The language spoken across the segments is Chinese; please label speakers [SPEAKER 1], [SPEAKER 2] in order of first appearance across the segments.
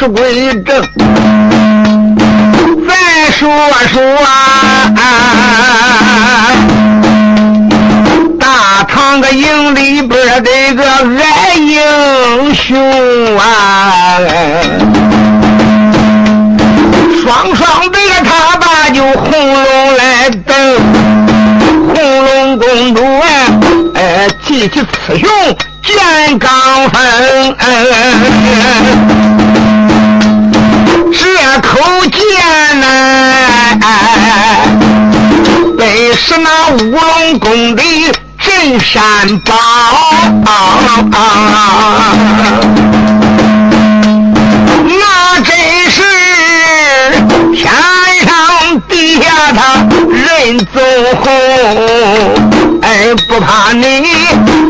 [SPEAKER 1] 那铁钢石归正。再说说啊，大唐个营里边这个爱英雄啊，双双这个他把就红龙来等，红龙公主啊，哎，提起雌雄见刚分。这口剑呐，本是那乌龙宫的镇山宝，那真是天上地下他人走红，哎，不怕你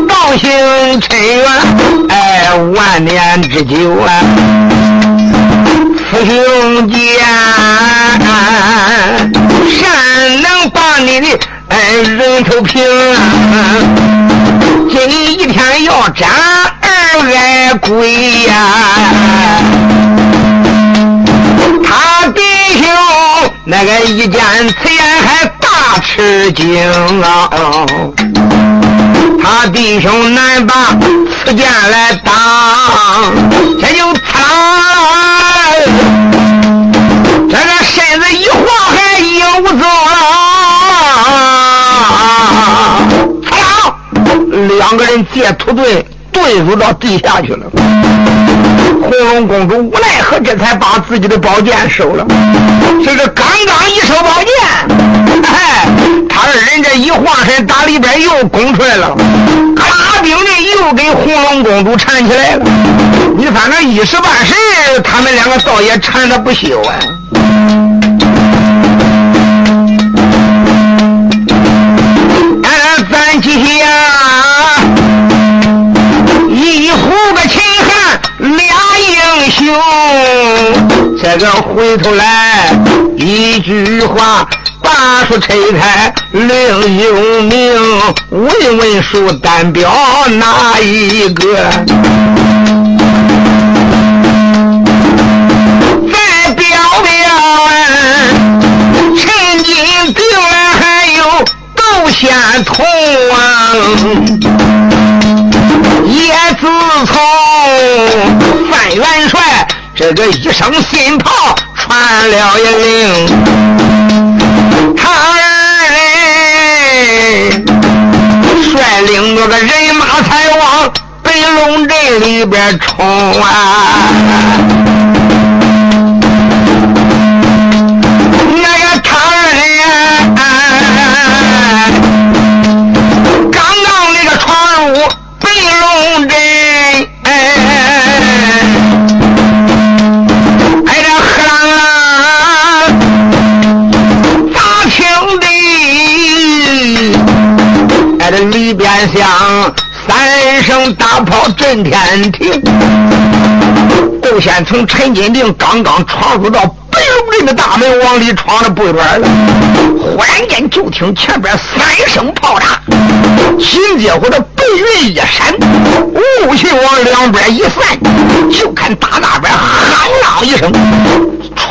[SPEAKER 1] 道行尘缘，哎，万年之久啊。兄弟，谁能把你的哎人头平？今一天要斩二爱鬼呀！他弟兄那个一见此言还大吃惊啊！他弟兄难把此剑来挡，这就他。这个身子一晃，还影不走了。哎两个人借土遁遁入到地下去了。红龙公主无奈何，这才把自己的宝剑收了。这是刚刚一收宝剑，哎，他二人这一晃身，打里边又攻出来了。卡兵的又给红龙公主缠起来了。你反正一时半时，他们两个倒也缠的不休啊。哎咱今天你胡个秦汉俩英雄，这个回头来一句话，八叔推开另永明，问问书，单表哪一个？咱表表啊，陈金、丁二还有窦宪同啊。范元帅这个一声信炮传了一令，他二人率领那个人马才往北龙镇里边冲啊！三声大炮震天庭，窦先从陈金定刚刚闯入到北龙镇的大门，往里闯了不远了。忽然间就听前边三声炮炸，紧接着的白云一闪，雾气往两边一散，就看打那边喊了一声，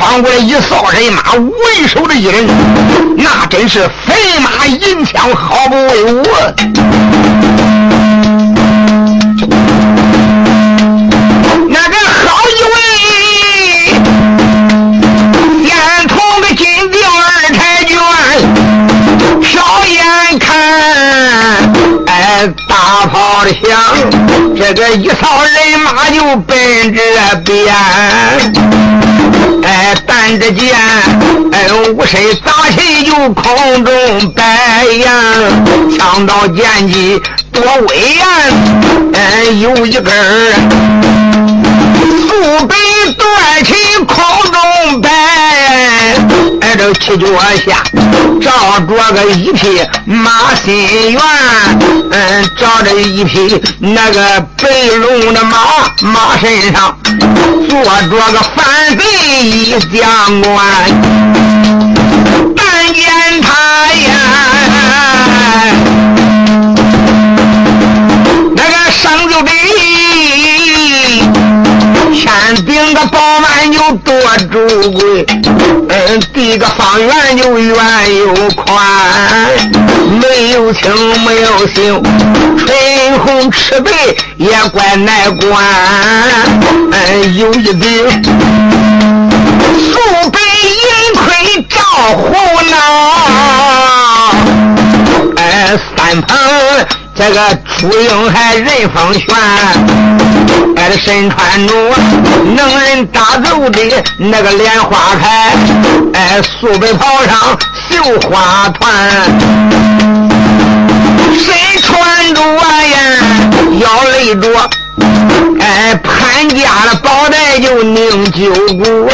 [SPEAKER 1] 翻过来一扫人马，为首的一人，那真是飞马银枪，毫不威武。那个好一位，眼瞳个金吊二太君，瞟眼看，哎，大炮的响，这个一扫人马就奔这边。哎，但只见哎五身杂气就空中摆呀，枪刀剑戟多威严。哎，有一根素白断旗空中摆。这七脚下照着个一匹马心猿，嗯，照着一匹那个白龙的马，马身上坐着个反贼一将官，但见他呀，那个上就比天顶个饱满又多主贵，嗯，地个方圆又圆又宽，没有青没有杏，唇红齿白也怪难管，嗯，有一顶素白银盔照胡脑，哎，三旁。这个朱英还人风旋，哎，身穿着能人打走的那个莲花牌，哎，素白袍上绣花团，身穿着呀腰勒着，哎，潘家的宝带就拧九股，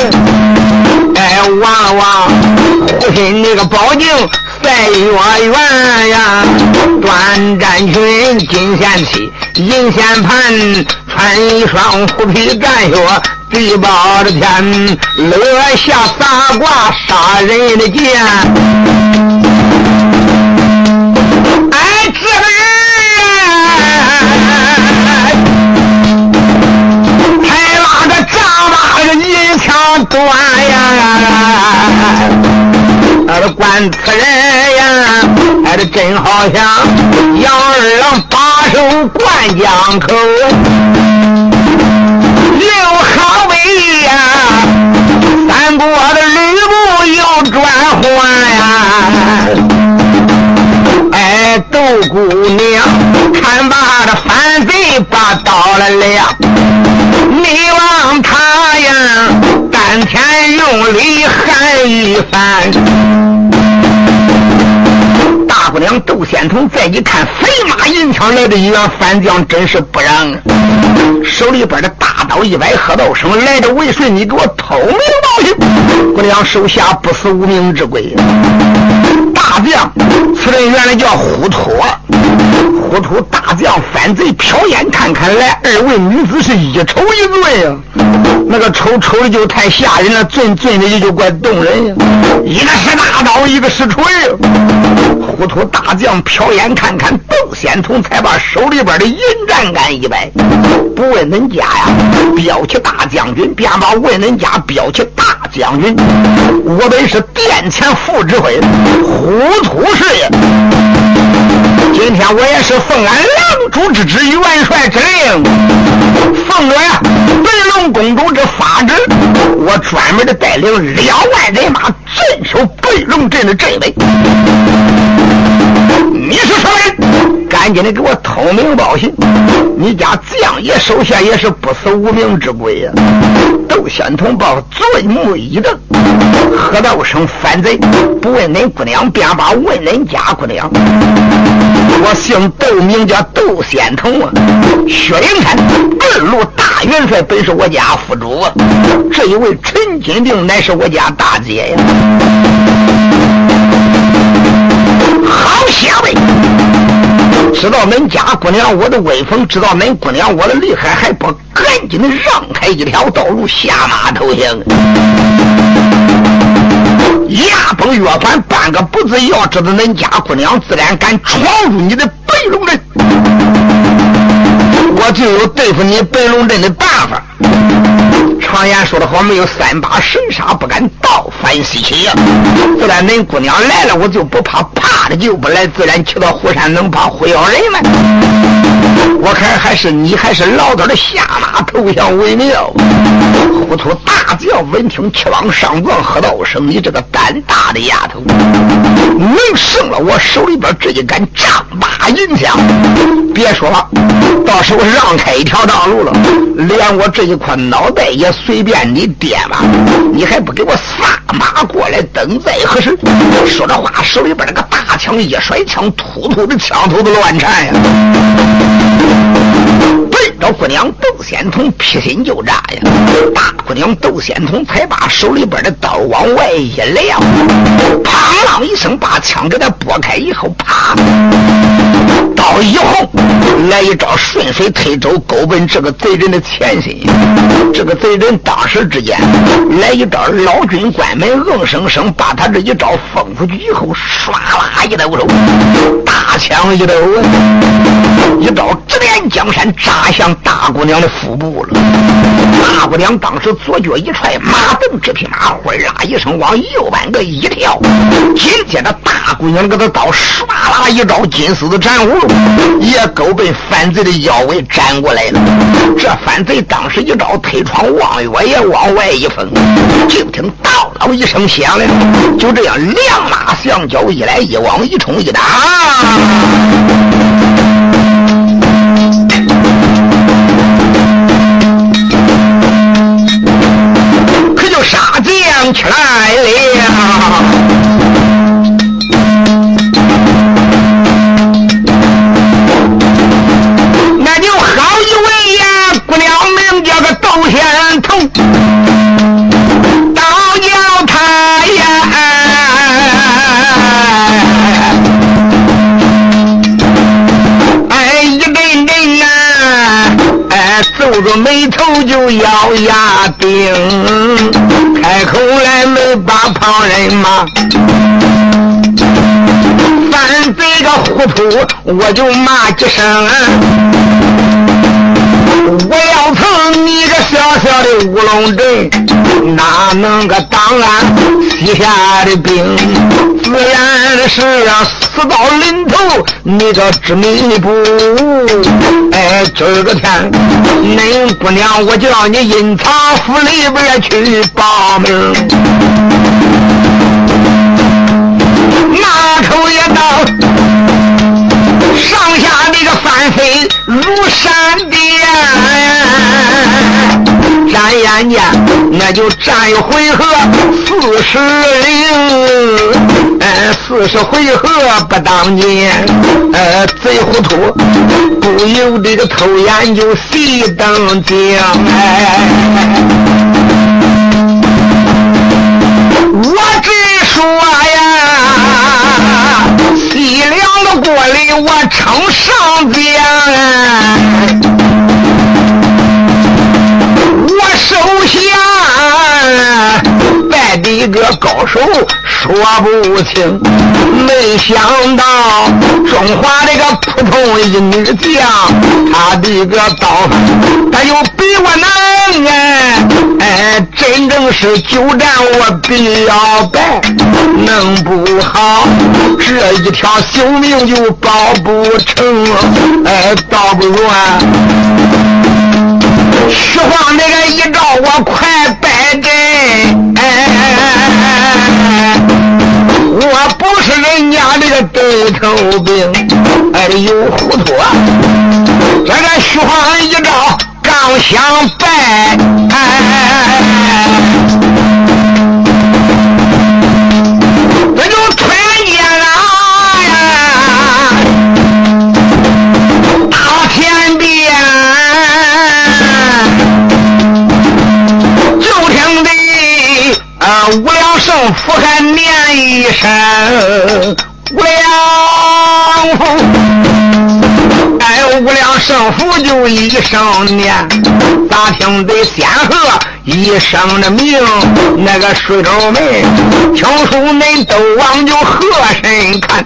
[SPEAKER 1] 哎，望望护身那个宝镜。在月圆呀，端战裙，金线旗，银线盘，穿一双虎皮战靴，地包的天，落下洒挂杀人的剑。哎，这个人，还拉着丈八个银枪端呀。俺的关此人呀，俺的真好像杨二郎把守灌江口，刘好威呀，三国的吕布又转换呀，姑娘看把这反贼把刀了亮，你望他呀。三天用力喊一番，姑娘窦仙童再一看，飞马银枪来的一员反将，真是不让。手里边的大刀一摆，喝道声：“来的为谁？你给我偷名报姓！姑娘手下不死无名之鬼。”大将，此人原来叫呼托。呼图大将反贼，瞟眼看看来，二位女子是一瞅一尊呀，那个瞅瞅的就太吓人了，尊尊的也就怪动人呀。一个是大刀，一个是锤。糊涂大将瞟眼看看，窦仙童才把手里边的银战杆一摆，不问恁家呀，标起大将军，便把问恁家标起大将军。我本是殿前副指挥，糊涂是也。今天我也是奉俺狼主之旨，元帅之令，奉着呀白龙公主之法旨，我专门的带领两万人马镇守白龙镇的镇卫。你是什么人？赶紧的给我通名报信！你家将爷手下也是不死无名之鬼呀！窦仙童报尊目一瞪，喝道声反贼！不问恁姑娘，便把问恁家姑娘。我姓窦，名叫窦仙童啊！薛灵山二路大元帅本是我家副主啊！这一位陈金定乃是我家大姐呀！好下位！知道恁家姑娘我的威风，知道恁姑娘我的厉害，还不赶紧的让开一条道路下马投降？牙崩月反，半个不字，要知道恁家姑娘自然敢闯入你的白龙镇，我就有对付你白龙镇的办法。常言说得好，没有三把神杀不敢倒反西岐呀。自然恁姑娘来了，我就不怕，怕的就不来。自然去到虎山，能怕虎咬人吗？我看还是你还是老早的下马投降为妙。糊涂大将闻听，气往上撞，喝道声：“你这个胆大的丫头，能胜了我手里边这一杆丈八银枪？别说了，到时候让开一条道路了，连我这一块脑袋也。”随便你爹吧，你还不给我撒马过来，等再合适？说着话，手里边那个大枪一甩，枪突突的枪头子乱颤呀！对着姑娘嘣仙童劈心就扎呀！大姑娘窦仙童才把手里边的刀往外一撂，啪啷一声，把枪给他拨开以后，啪！刀一横，来一招顺水推舟，勾奔这个贼人的前心。这个贼人当时之间来一招老君关门，硬生生把他这一招封出去以后，唰啦一抖手，大枪一抖，一招指点江山，扎向大姑娘的腹部了。大姑娘当时左脚一踹，马蹬这匹马，呼啦一声往右半个一跳，紧接着大姑娘给他刀唰啦一招金丝的斩葫芦，也勾奔反贼的腰围斩过来了。这反贼当时一招推窗望月，也往外一封，就听叨叨一声响了，就这样两马相交，一来一往，一冲一打。起来了，那就好一位呀，姑娘名叫个窦仙童。皱着眉头就咬牙顶，开口来没把旁人骂，犯这个糊涂我就骂几声。我要从你个小小的乌龙镇，哪能个当俺西夏的兵？自然是要死到临头，你这执迷不悟？哎，今儿个天，恁姑娘我叫你阴曹府里边去报名，拿出一刀。上下那个翻飞如闪电，眨眼间那就战一回合四十零，呃，四十回合不当间，呃，贼糊涂，不由这个偷眼就细瞪睛，哎，我只说呀，西凉。过来，我称上将，手下败的一个高手说不清，没想到中华这个普通一女将，她的个刀，她又比我难哎哎，真正是久战我比要败，弄不好这一条性命就保不成，哎，倒不如啊，徐晃那个一招我快败阵，哎。我不是人家这个对头兵，哎呦糊涂！这个徐晃一招刚想败，福还念。一声无量福，哎，无量圣福就一声念，咋听得仙鹤一声的鸣？那个水州门，听书恁都往就河神看，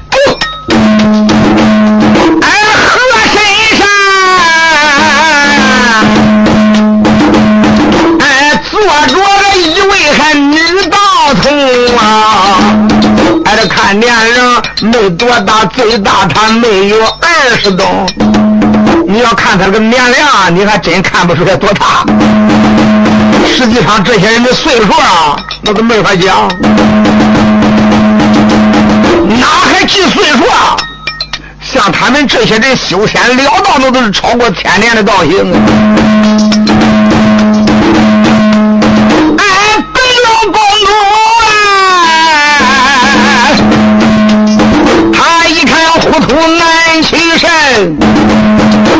[SPEAKER 1] 道童啊。这看年龄没多大，最大他没有二十多。你要看他这个年龄，你还真看不出来多大。实际上这些人的岁数啊，那都没法讲。哪还计岁数啊？像他们这些人修仙了道，那都是超过千年的道行。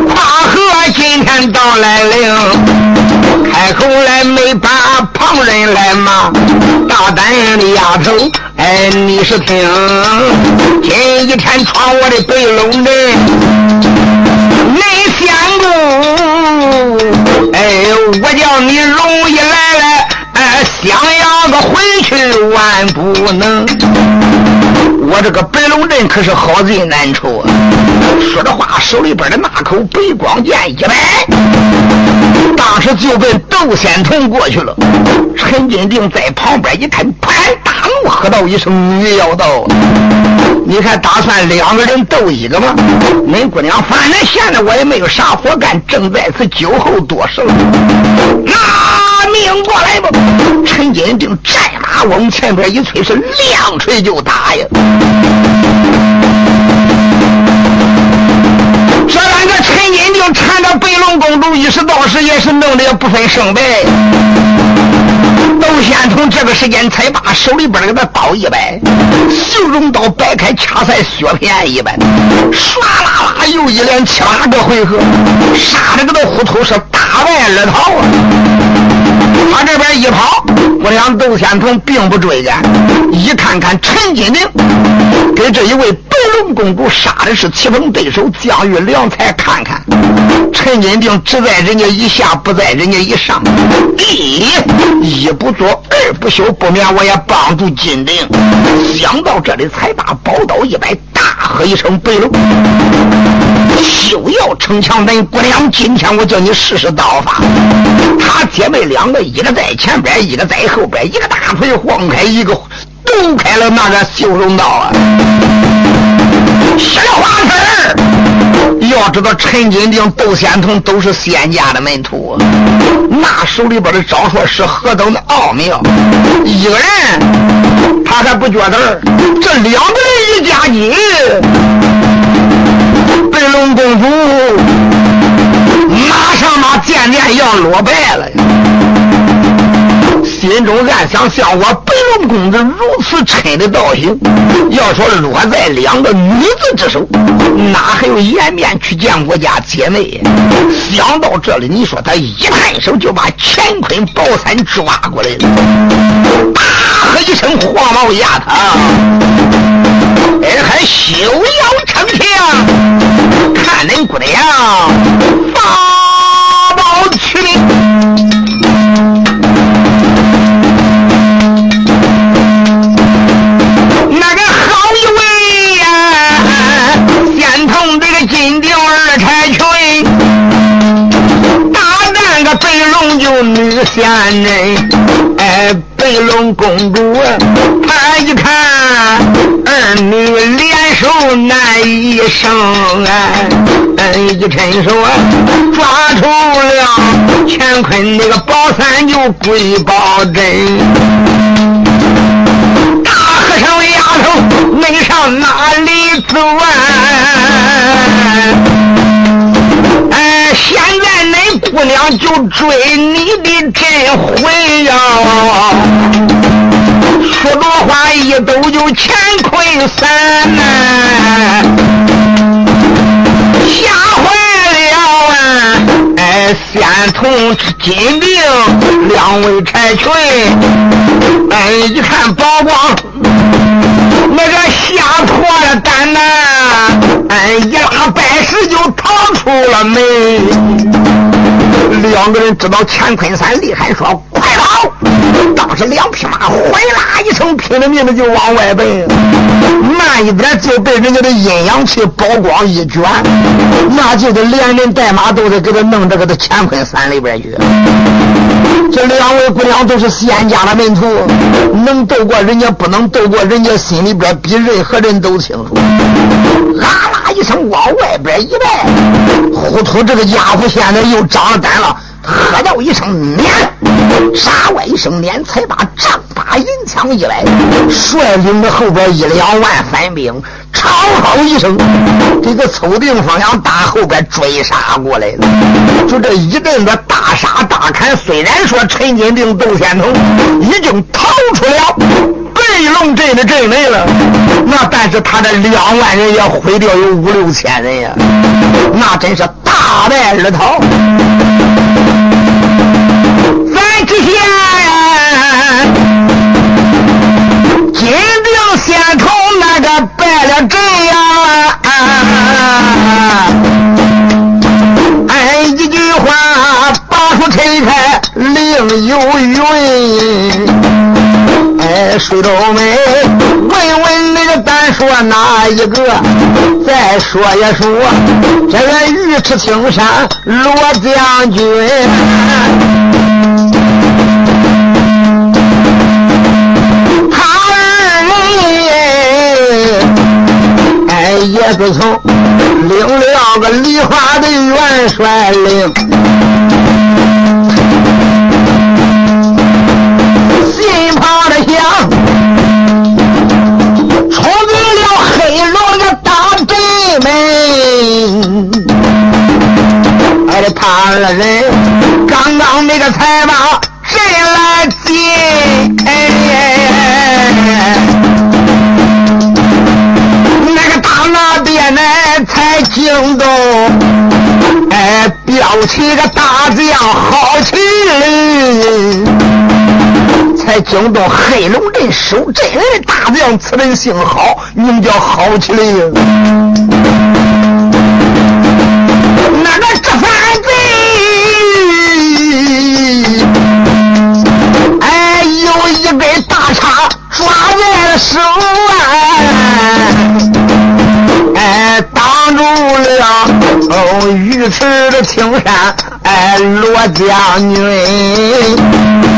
[SPEAKER 1] 跨河今天到来了，开口来没把旁人来骂，大胆的丫头，哎，你是听，今一天闯我的北龙门，没仙姑，哎，我叫你容易来来，想要个回去万不能。我这个白龙镇可是好贼难抽啊！说着话，手里边的那口白光剑一摆，当时就奔窦仙童过去了。陈金定在旁边一看，啪！喝道一声：“女妖道！你看打算两个人斗一个吗？恁姑娘，反正现在我也没有啥活干，正在此酒后多事。拿命过来吧！”陈金定战马往前边一催，是亮锤就打呀！缠着白龙公主，一时到时也是弄得也不分胜败。窦仙童这个时间才把手里边那个刀一摆，绣绒刀摆开，掐在血片一般，唰啦啦又一连七八个回合，杀的个都糊涂是大败而逃啊！他这边一跑，我想窦仙童并不追赶，一看看陈金明给这一位龙公主杀的是棋逢对手，将遇良才，看看陈金定只在人家一下，不在人家一上，一一不做二不休，不免我也帮助金定。想到这里，才把宝刀一摆，大喝一声：“白龙，休要逞强！恁姑娘，今天我叫你试试刀法。”他姐妹两个，一个在前边，一个在后边，一个大腿晃开，一个抖开了那个绣绒刀啊！了花子要知道陈金定、窦仙童都是仙家的门徒，那手里边的招数是何等的奥妙！一个人他还不觉得，这两个人一加劲，白龙公主马上把剑剑要落败了。心中暗想：像我白龙公子如此沉的道行，要说落在两个女子之手，哪还有颜面去见我家姐妹？想到这里，你说他一抬手就把乾坤宝伞抓过来了，大喝一声：“黄毛丫头，哎，还休要逞强！看恁姑娘发宝取二差群打那个白龙就。”女仙人，哎，白龙公主，她一看儿女联手难一生，哎，一伸手啊，抓住了乾坤那个宝伞就归宝珍。大和尚丫头，你上哪里走啊？哎，现在恁姑娘就追你的真魂呀！说着话一抖就乾坤散呐，吓坏了啊！哎，仙童金定两位柴群，哎，一看宝光。那个吓破了胆呐！哎，一拉百石就逃出了门。两个人知道乾坤山厉害，说快！当时两匹马哗啦一声拼了命的就往外奔，慢一点就被人家的阴阳气包光一卷，那就得连人带马都得给他弄这个的乾坤山里边去。这两位姑娘都是仙家的门徒，能斗过人家，不能斗过人家，心里边比任何人都清楚。啦啦一声往外边一带，糊涂这个家伙现在又长胆了，喝道一声“撵”，杀外一声“撵”，才把丈八银枪一来，率领着后边一两万反兵，长吼一声，这个凑定方向打后边追杀过来了。就这一阵子大杀大砍，虽然说陈金定、窦天童已经逃出了。飞龙镇的镇内了，那但是他这两万人也毁掉有五六千人呀，那真是大败而逃。咱之前金兵先头那个败了阵呀，啊，把书拆开另有云。哎，水都美，问问那个单说哪一个？再说一说这个尉迟青山罗将军，他二人哎也是从领了个梨花的元帅令。他二人刚刚那个才把阵来进，那个大那边呢才惊动，哎，标起个大将好麒麟，才惊动黑龙镇守镇人的大将此人姓郝名叫郝麒麟那个执法贼哎有一根大叉抓在了手啊哎挡住了鱼池的青山哎罗将军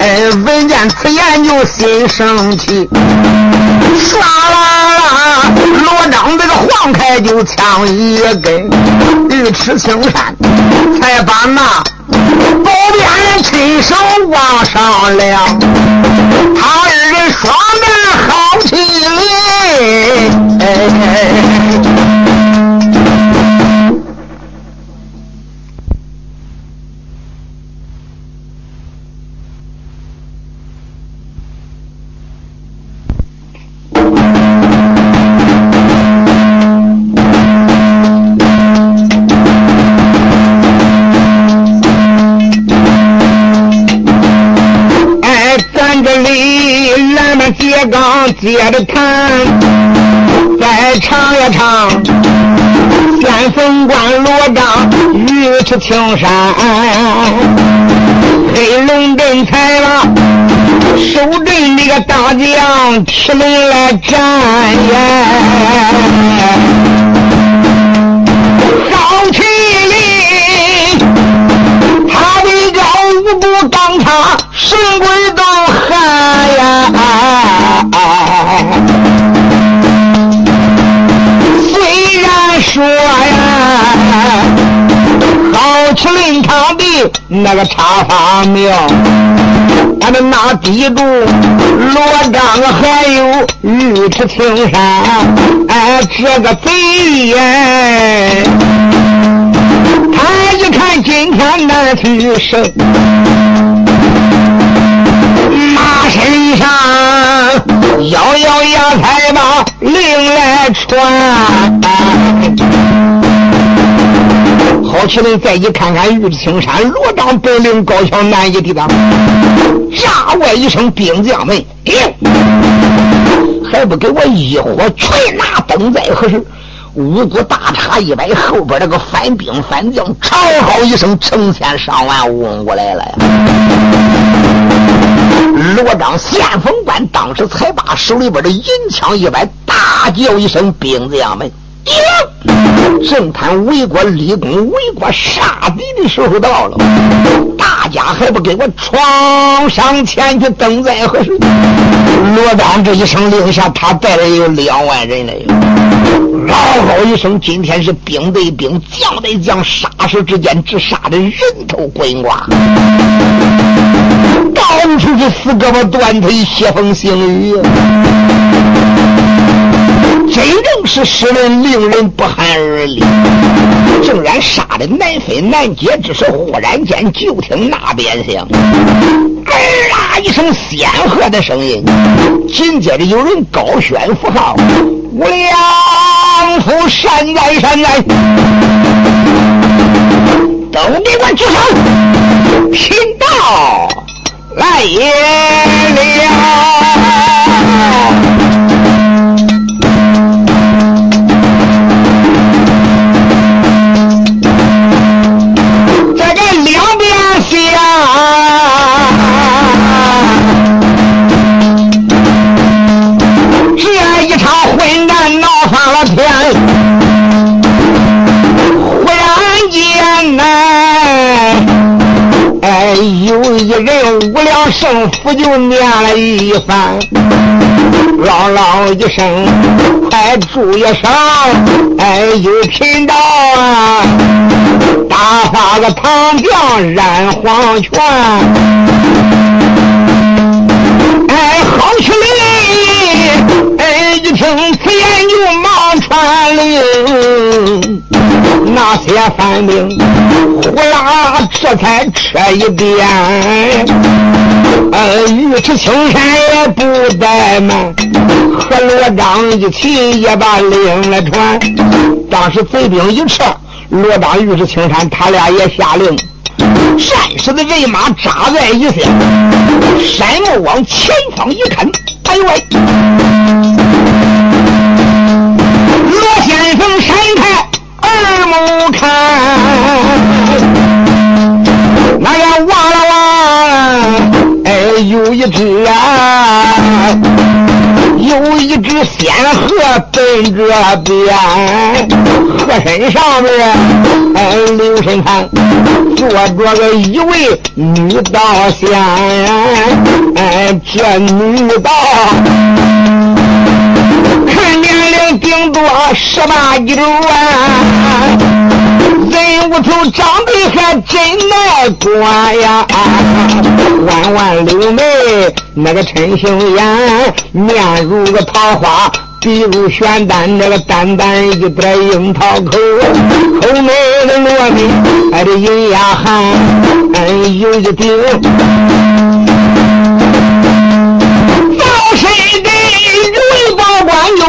[SPEAKER 1] 哎，闻见此言就心生气，唰啦啦，罗章这个黄开就枪一根，尉迟青山才把那。宝鞭亲手往上亮，他二人双面好气力。接着谈，再唱一唱，先锋官罗章尉迟青山，黑龙镇才了守镇那个大将提来战呀，高麒麟，他的高五步当他神鬼都喊呀。虽然说呀，好麒麟场的那个插法庙，俺们那地主罗章还有尉迟青山，哎，这个贼呀，他一看今天难取胜。马身上咬咬牙，才把令来传。好奇麟再一看看玉青山，罗章本领高强，难以抵挡。炸外一声，兵将们，还不给我一火全拿绷在何时？五谷大叉一摆，后边那个反兵反将，长嚎一声，成千上万嗡过来了！罗章先锋官当时才把手里边的银枪一摆，大叫一声：“兵将们，正谈为国立功、为国杀敌的时候到了，大家还不给我闯上前去，等在何时？”罗丹这一声令下，他带来有两万人了。嗷嗷一声，今天是兵对兵，将对将，杀手之间只杀的人头滚瓜，到处是死胳膊断腿，血风腥雨，真正是使人令人不寒而栗。竟然杀的难分难解之时，忽然间就听那边响，咯啦一声仙鹤的声音，紧接着有人高宣符号。无量福善哉善哉，都给我举手，贫道来也了。圣符就念了一番，嗷嗷一声，快住一声，哎，有贫道啊，打发个唐将染黄泉，哎，好起来，哎，一听此言就忙传令。那些反兵呼啦，这才撤一边。呃，尉迟青山也不怠慢，和罗章一起也把令了传。当时贼兵一撤，罗章、尉迟青山他俩也下令，战士的人马扎在一线，山木往前方一看，哎呦喂！罗先生闪开。一只啊，有一只仙鹤奔这边，鹤身上面，哎，留神看，坐着个一位女道仙，哎，这女道。看年龄顶多十八九啊，人物头长得还真耐观呀，弯弯柳眉，那个陈杏眼，面如个桃花，鼻如玄丹，那个丹丹一点樱桃口，口内的糯米，哎这银牙含，哎有一顶。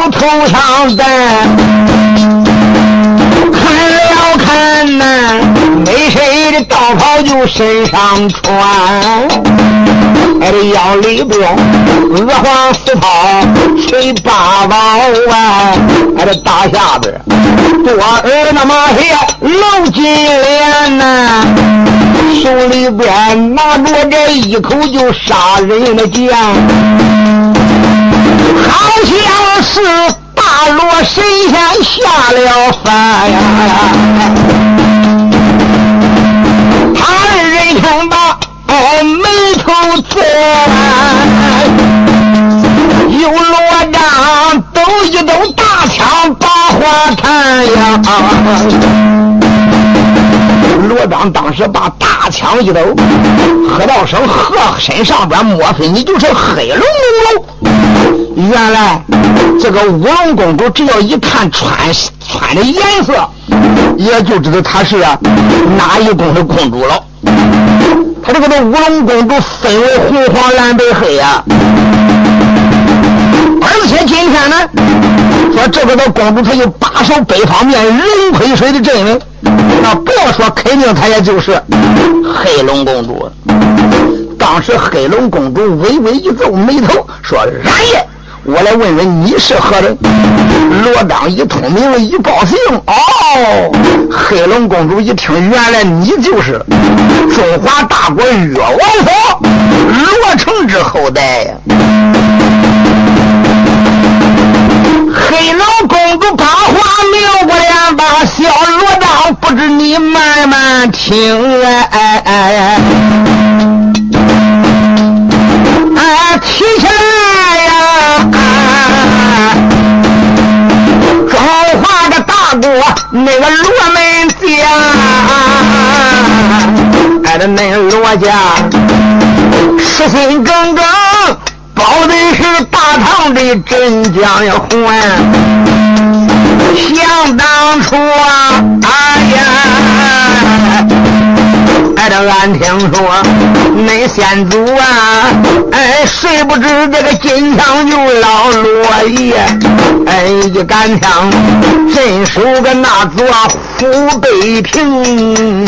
[SPEAKER 1] 头上戴，了看呐，没谁的道袍就身上穿，哎，这腰里边鹅黄丝绦垂八宝啊，哎，这大下边多儿那么些露金莲呐，手里边拿着这一口就杀人的剑。好像是罗神仙下了凡呀！他二人看把哎眉头皱，有罗章抖一抖大枪把花看呀！罗章当时把大枪一抖，喝道声：“和身上边莫非你就是黑龙公主？”原来这个乌龙公主，只要一看穿穿的颜色，也就知道她是哪一宫的公主了。她这个的乌龙公主分为红、黄、蓝、白、黑呀。而且今天呢，说这个的公主，她就把守北方面龙亏水的阵营。那不要说，肯定她也就是黑龙公主。当时黑龙公主微微一皱眉头，说：“然也，我来问问你是何人？”罗章一通名一报姓，哦，黑龙公主一听，原来你就是中华大国越王府罗成之后代呀。黑龙公主把话留过两把，小罗章不知你慢慢听哎哎哎，个罗门家，哎，的恁罗家实心耿耿。保的是大唐的镇江呀环，想当初啊，俺听说恁先祖啊，哎谁不知这个金枪就老罗爷，哎一杆枪镇守个那座虎背平，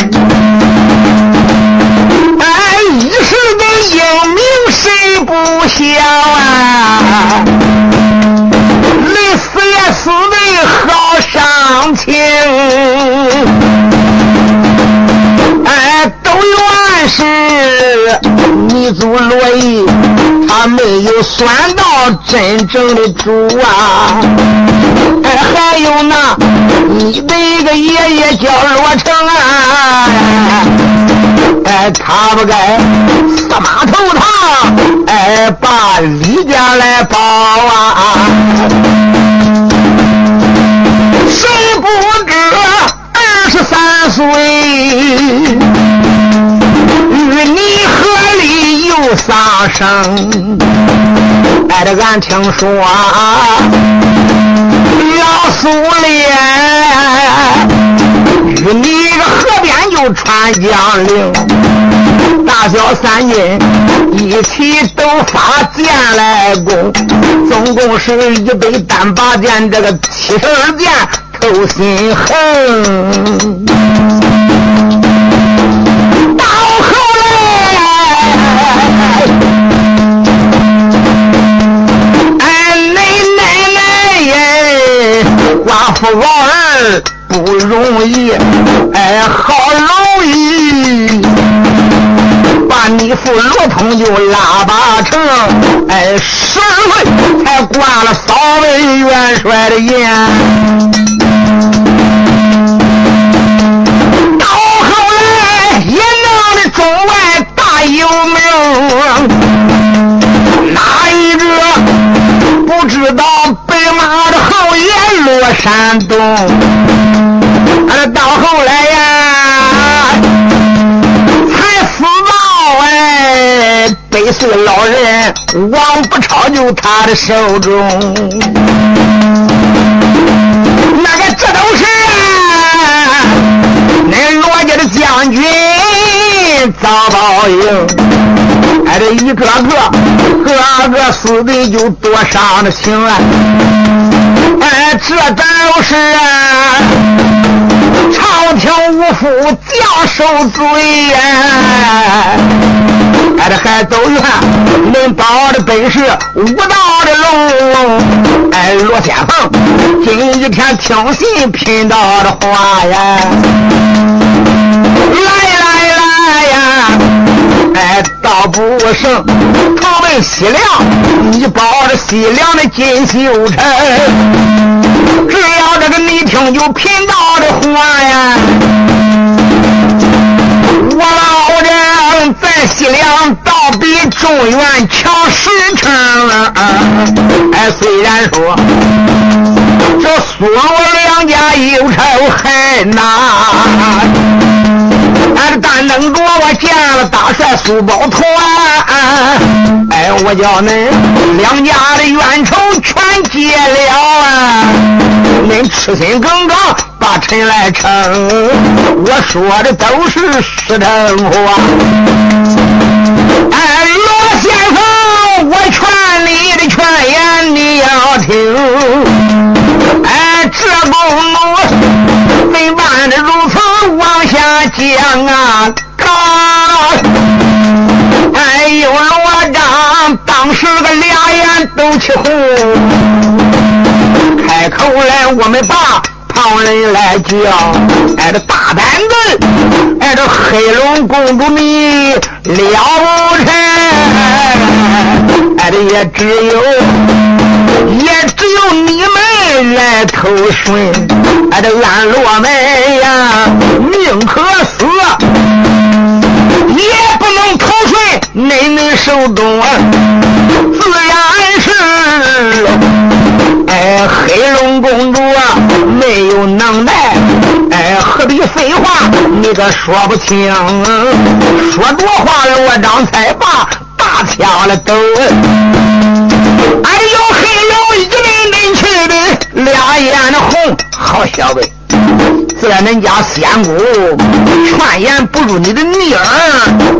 [SPEAKER 1] 哎一时的英名。谁不晓啊？你死也死的好伤情，哎，是你祖罗毅，他没有算到真正的主啊！哎，还有那你的个爷爷叫罗成啊！哎，他不该死马头堂，哎，把李家来保啊！谁不知二十三岁，与你何里有丧生？哎，这俺听说杨素莲。与你个河边就穿江流，大小三军一起都发箭来攻，总共是一百单八箭，这个七十二箭透心横。耶，寡妇王儿。不容易，哎，好容易把你父罗通就拉拔成，哎，十岁才挂了扫为元帅的印。到后来也闹得中外大有名，哪一个不知道白马的后爷落山东？俺这到后来呀，才死到哎，百岁老人王不超就他的手中。那个这都是啊，恁罗家的将军遭报应，哎，这一个个个个死的就多伤的情啊，哎，这都是啊。朝廷无父将受罪呀！哎，这还走远，恁包的本事武道的龙。哎，罗先锋，今一天听信贫道的话呀！来来！哎，倒不胜，投奔西凉，你保着西凉的锦绣臣。只要这个你听就贫道的话呀，我老人在西凉倒比中原强十成啊。哎，虽然说这苏罗两家有仇恨呐。俺但等着我见了大帅苏宝团，哎，我叫恁两家的冤仇全结了啊！恁痴心耿耿把臣来称，我说的都是实诚话。哎，罗先生，我劝你的劝言你要听。哎，这公路怎办的如此？往下讲啊，高！哎呦，罗章当时个俩眼都起红，开口来，我们把旁人来叫，哎，这大胆子，哎，这黑龙公主你了不成？哎，这也只有，也只有你们来偷顺。俺这安罗门呀，命可死，也不能投顺恁恁手中，自然是，哎，黑龙公主啊，没有能耐，哎，何必废话？你可说不清，说多话了，我张才把大枪了都，哎呦，黑龙一领领去的，俩眼的红。好小子，自然恁家仙姑劝言不如你的女儿，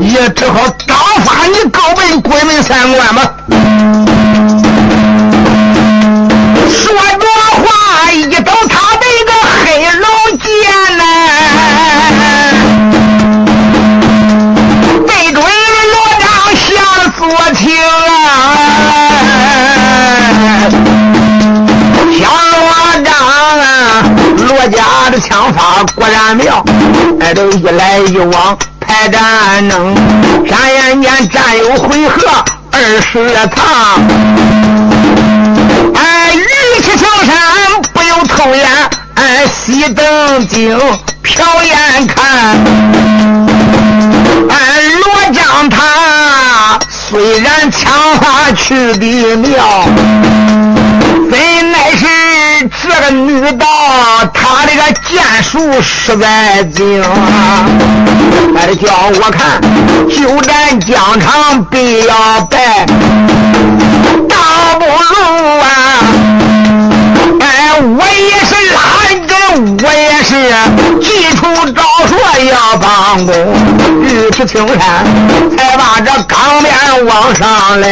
[SPEAKER 1] 也只好招发你高奔鬼门三关吧。枪法果然妙，哎，都一来一往排战能，眨眼间战有回合二十趟，哎，玉气青山不由偷眼，哎，熄灯睛瞟眼看，哎，望他虽然枪法去的妙，这个女道，她这个剑术实在精。还叫我看，就战疆场必要败，倒不如啊！哎，我也是拉人，我也是祭出招数要帮工，玉石青山才把这钢鞭往上亮，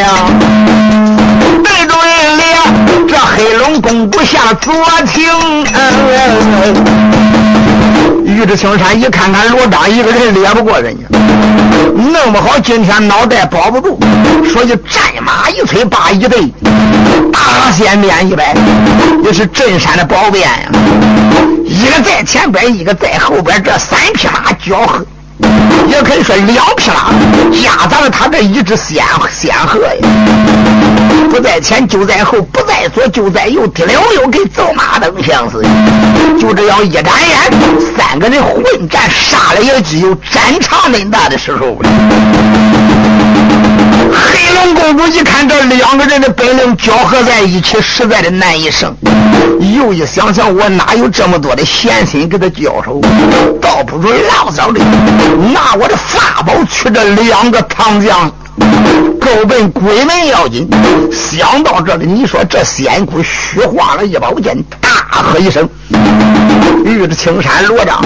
[SPEAKER 1] 对准了这黑龙宫下左倾。玉质青山一看看罗章一个人咧不过人家，弄不好今天脑袋保不住，所以战马一催，把一队大仙鞭一摆，也是镇山的宝鞭呀。一个在前边，一个在后边，这三匹马交合，也可以说两匹狼夹杂了他这一只仙仙鹤呀。不在前就在后，不在左就在右，滴溜溜跟走马灯相似。就这样一眨眼，三个人混战，杀了也只有战场那大的时候。黑龙公主一看这两个人的本领交合在一起，实在的难以胜。又一想想，我哪有这么多的闲心跟他交手？倒不如老早的拿我的法宝去这两个唐将。够奔鬼门要紧，想到这里，你说这仙姑虚化了一宝剑，大喝一声：“玉着青山罗章，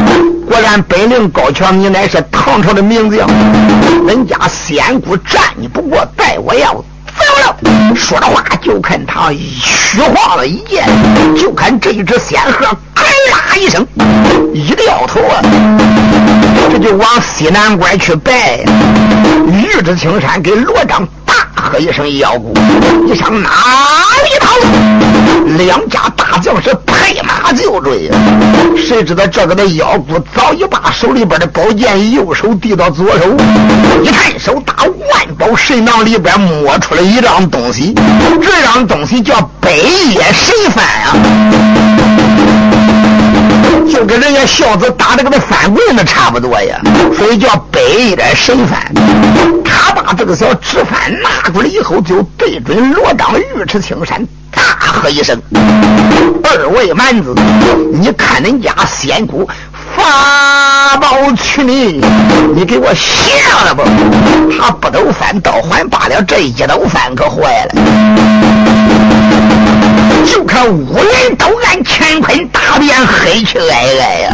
[SPEAKER 1] 果然本领高强，你乃是唐朝的名将。人家仙姑战你不过，待我要走了。”说着话，就看他虚晃了一剑，就看这一只仙鹤，咔啦一声，一掉头啊，这就往西南关去拜。玉质青山给罗章大喝一声：“妖姑，你上哪里逃？”两家大将是拍马就追。谁知道这个的妖姑早已把手里边的宝剑右手递到左手，一抬手打万宝神囊里边摸出了一张东西，这张东西叫北野神幡啊。就跟人家孝子打这个的翻棍子差不多呀，所以叫北一点神幡。他把这个小纸饭拿过来以后，就对准罗章尉迟青山大喝一声：“二位蛮子，你看人家仙姑法宝取你，你给我下了吧！他不斗翻倒还罢了，这一斗翻可坏了。”就看五人都按乾坤大变，黑气皑皑呀！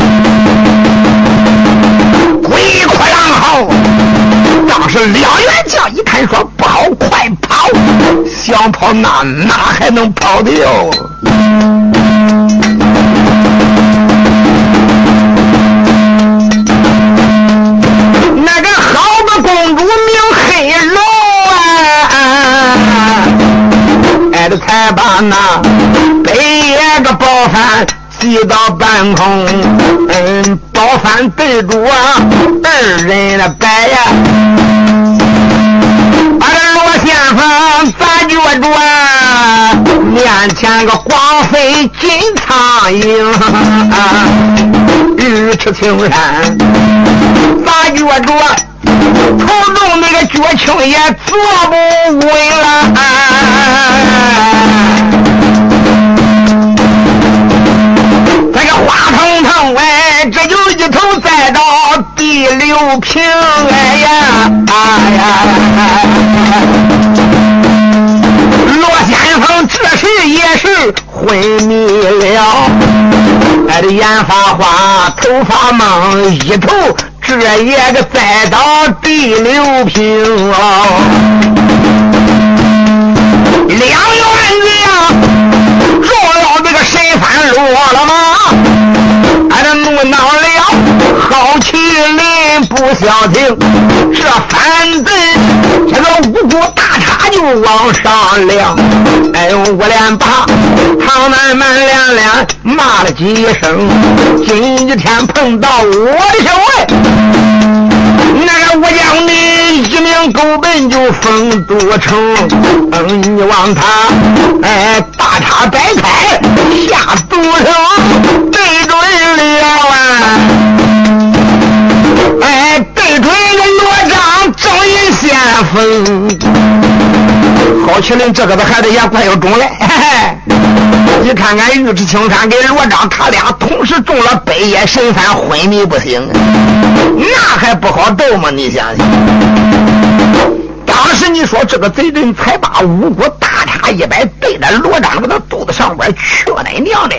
[SPEAKER 1] 鬼哭狼嚎。当时两员将一看说不好，快跑！想跑那哪还能跑掉？那公主名黑龙啊！哎，这才把那。个包饭寄到半空，嗯，包饭对住啊，二人的摆呀，把这罗先锋咋觉着啊？面前个光飞金苍蝇，玉翅青山咋觉着？途中那个脚青也坐不稳了。这个花腾腾哎，这就一头栽到第六平哎呀！哎呀！罗先锋这也是昏迷了，俺的眼发花，头发懵，一头这也个栽到第六平哦。两院子呀，若要这个神翻落了吗？怒恼了，好麒麟不消停，这反贼这个五谷大就往上亮。哎呦，我连把唐南满连连骂了几声，今天碰到我的小位。那个我将你一名狗本就封都城，嗯，你望他哎大叉摆开下毒手，对准了啊！哎，对准个罗章正一心风。高麒麟这个子孩子也怪有种嘞！你看看尉迟青山跟罗章他俩同时中了北野神幡，昏迷不醒，那还不好斗吗？你想想，当时你说这个贼人才把五谷大叉一摆，对着罗章那个肚子上边去奶娘的！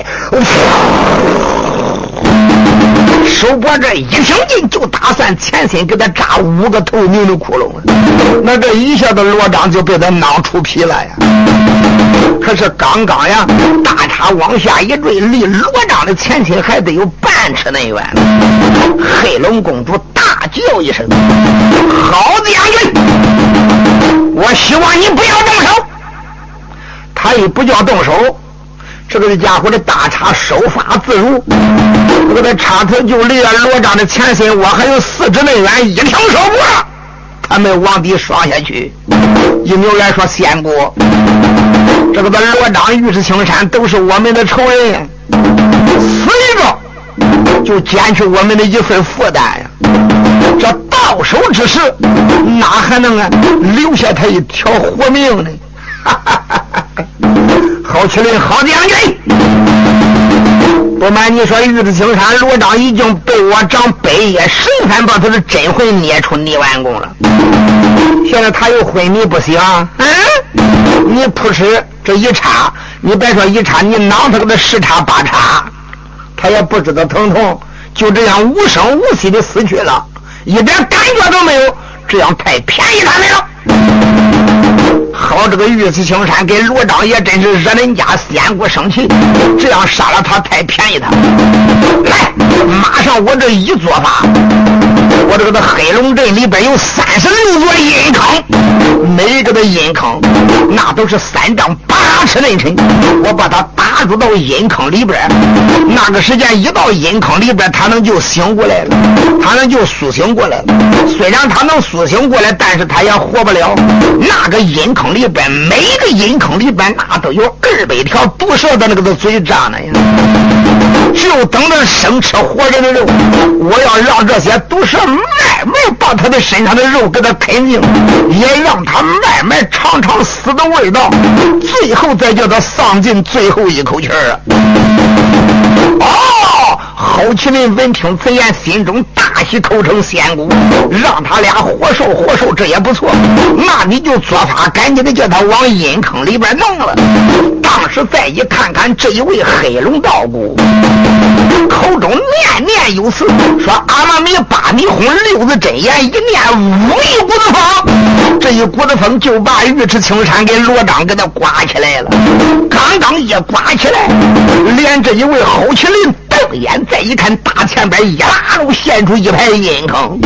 [SPEAKER 1] 手脖这一挺劲，就打算前身给他扎五个透明的窟窿。那这一下子罗章就被他挠出皮了呀！可是刚刚呀，大叉往下一坠，离罗章的前身还得有半尺那远。黑龙公主大叫一声：“好将军，我希望你不要动手。”他一不叫动手。这个家伙的大叉手法自如，我给他插头就离了罗章的前身，我还有四指内远，一条手过，他们往底双下去。一扭来说：“仙姑，这个的罗章、尉迟青山都是我们的仇人，死一个就减去我们的一份负担呀。这到手之时，哪还能啊留下他一条活命呢？”哈哈哈哈好麒麟，好将军！不瞒你说，玉子青山罗章已经被我长北野神山把他的真魂捏出泥丸宫了。现在他又昏迷不醒。嗯，你扑哧这一插，你别说一插，你囊他个十插八插，他也不知道疼痛，就这样无声无息的死去了，一点感觉都没有，这样太便宜他们了。好，这个玉子青山跟罗章也真是惹人家仙姑生气，这样杀了他太便宜他。来，马上我这一做法，我这个的黑龙镇里边有三十六座阴坑，每一个的阴坑那都是三丈八尺内深，我把他打入到阴坑里边，那个时间一到阴坑里边，他能就醒过来了，他能就苏醒过来了。虽然他能苏醒过来，但是他也活不了。那个阴坑。里边每个阴坑里边那都有二百条毒蛇的那个的嘴张呢呀，就等着生吃活人的肉。我要让这些毒蛇慢慢把他的身上的肉给他啃净，也让他慢慢尝尝死的味道，最后再叫他丧尽最后一口气儿啊！哦。好麒麟闻听此言，心中大喜，口称仙姑，让他俩活受活受，这也不错。那你就做法，赶紧的叫他往阴坑里边弄了。当时再一看看这一位黑龙道姑，口中念念有词，说阿妈弥八米红六字真言，一念五一股子风，这一股子风就把尉迟青山跟罗章给他刮起来了。刚刚一刮起来，连这一位好麒麟。眼再一看，大前边一拉路现出一排阴坑，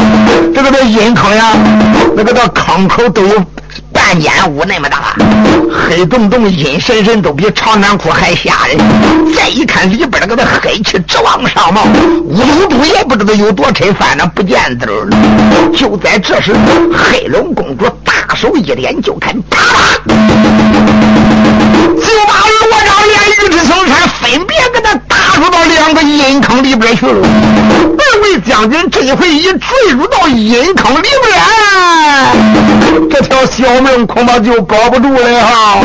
[SPEAKER 1] 这个这阴坑呀，那个这坑口都有半间屋那么大，黑洞洞、阴森森，都比长短裤还吓人。再一看里边那个那黑气直往上冒，温度也不知道有多沉，反正不见底儿。就在这时，黑龙公主大手一点，就看啪，就把罗章连玉之青山分别给他打。入到两个阴坑里边去了。二位将军这一回一坠入到阴坑里边，这条小命恐怕就保不住了哈。